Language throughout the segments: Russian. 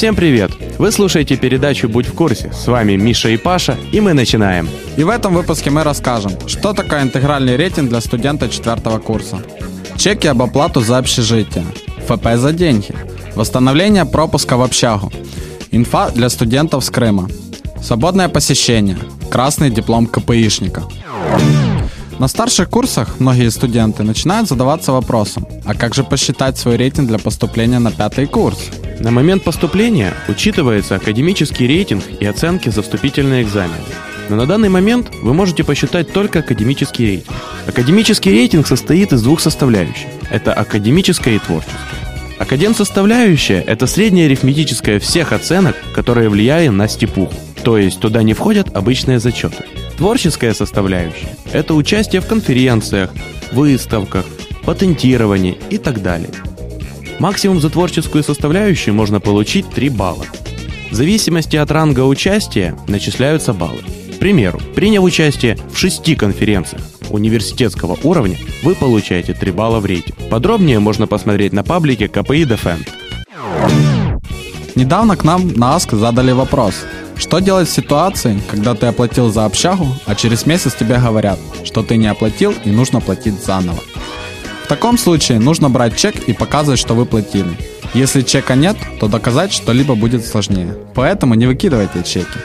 Всем привет! Вы слушаете передачу «Будь в курсе». С вами Миша и Паша, и мы начинаем. И в этом выпуске мы расскажем, что такое интегральный рейтинг для студента четвертого курса, чеки об оплату за общежитие, ФП за деньги, восстановление пропуска в общагу, инфа для студентов с Крыма, свободное посещение, красный диплом КПИшника. На старших курсах многие студенты начинают задаваться вопросом, а как же посчитать свой рейтинг для поступления на пятый курс? На момент поступления учитывается академический рейтинг и оценки за вступительные экзамены. Но на данный момент вы можете посчитать только академический рейтинг. Академический рейтинг состоит из двух составляющих. Это академическая и творческая. Академ-составляющая – это средняя арифметическая всех оценок, которые влияют на степуху. То есть туда не входят обычные зачеты. Творческая составляющая – это участие в конференциях, выставках, патентировании и так далее. Максимум за творческую составляющую можно получить 3 балла. В зависимости от ранга участия начисляются баллы. К примеру, приняв участие в 6 конференциях университетского уровня, вы получаете 3 балла в рейтинг. Подробнее можно посмотреть на паблике КПИ Defend. Недавно к нам на АСК задали вопрос, что делать в ситуации, когда ты оплатил за общагу, а через месяц тебе говорят, что ты не оплатил и нужно платить заново. Таком случае нужно брать чек и показывать, что вы платили. Если чека нет, то доказать что-либо будет сложнее. Поэтому не выкидывайте чеки.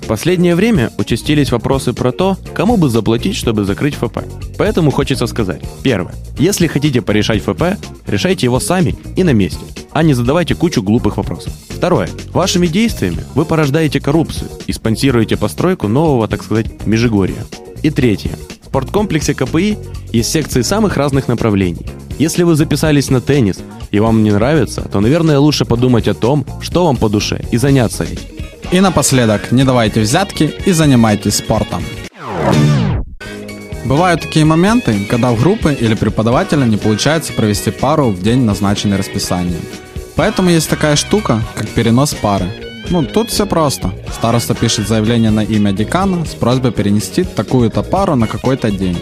В последнее время участились вопросы про то, кому бы заплатить, чтобы закрыть ФП. Поэтому хочется сказать. Первое. Если хотите порешать ФП, решайте его сами и на месте, а не задавайте кучу глупых вопросов. Второе. Вашими действиями вы порождаете коррупцию и спонсируете постройку нового, так сказать, Межигорья. И третье. Спорткомплексе КПИ есть секции самых разных направлений. Если вы записались на теннис и вам не нравится, то, наверное, лучше подумать о том, что вам по душе, и заняться этим. И напоследок, не давайте взятки и занимайтесь спортом. Бывают такие моменты, когда в группы или преподавателя не получается провести пару в день, назначенный расписанием. Поэтому есть такая штука, как перенос пары. Ну, тут все просто. Староста пишет заявление на имя декана с просьбой перенести такую-то пару на какой-то день.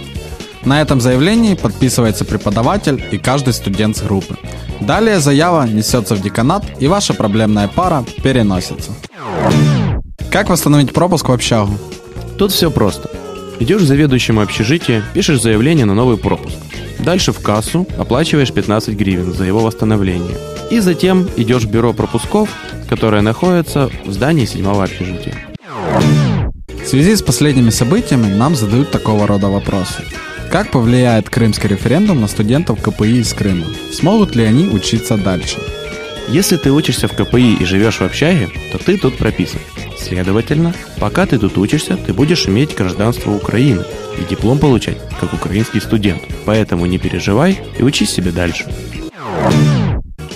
На этом заявлении подписывается преподаватель и каждый студент с группы. Далее заява несется в деканат, и ваша проблемная пара переносится. Как восстановить пропуск в общагу? Тут все просто. Идешь к заведующему общежития, пишешь заявление на новый пропуск. Дальше в кассу оплачиваешь 15 гривен за его восстановление. И затем идешь в бюро пропусков, которое находится в здании седьмого общежития. В связи с последними событиями нам задают такого рода вопросы. Как повлияет крымский референдум на студентов КПИ из Крыма? Смогут ли они учиться дальше? Если ты учишься в КПИ и живешь в общаге, то ты тут прописан. Следовательно, пока ты тут учишься, ты будешь иметь гражданство Украины и диплом получать, как украинский студент. Поэтому не переживай и учись себе дальше.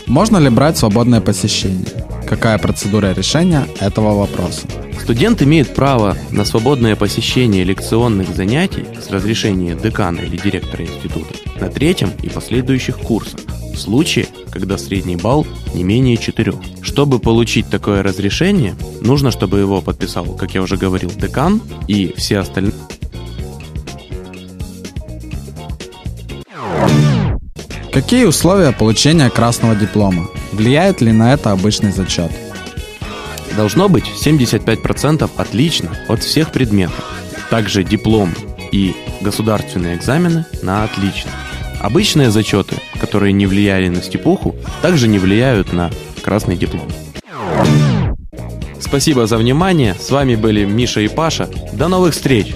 Можно ли брать свободное посещение? Какая процедура решения этого вопроса? Студент имеет право на свободное посещение лекционных занятий с разрешения декана или директора института на третьем и последующих курсах, в случае, когда средний балл не менее 4. Чтобы получить такое разрешение, нужно, чтобы его подписал, как я уже говорил, декан и все остальные. Какие условия получения красного диплома? Влияет ли на это обычный зачет? Должно быть 75% отлично от всех предметов. Также диплом и государственные экзамены на отлично. Обычные зачеты, которые не влияли на степуху, также не влияют на красный диплом. Спасибо за внимание. С вами были Миша и Паша. До новых встреч!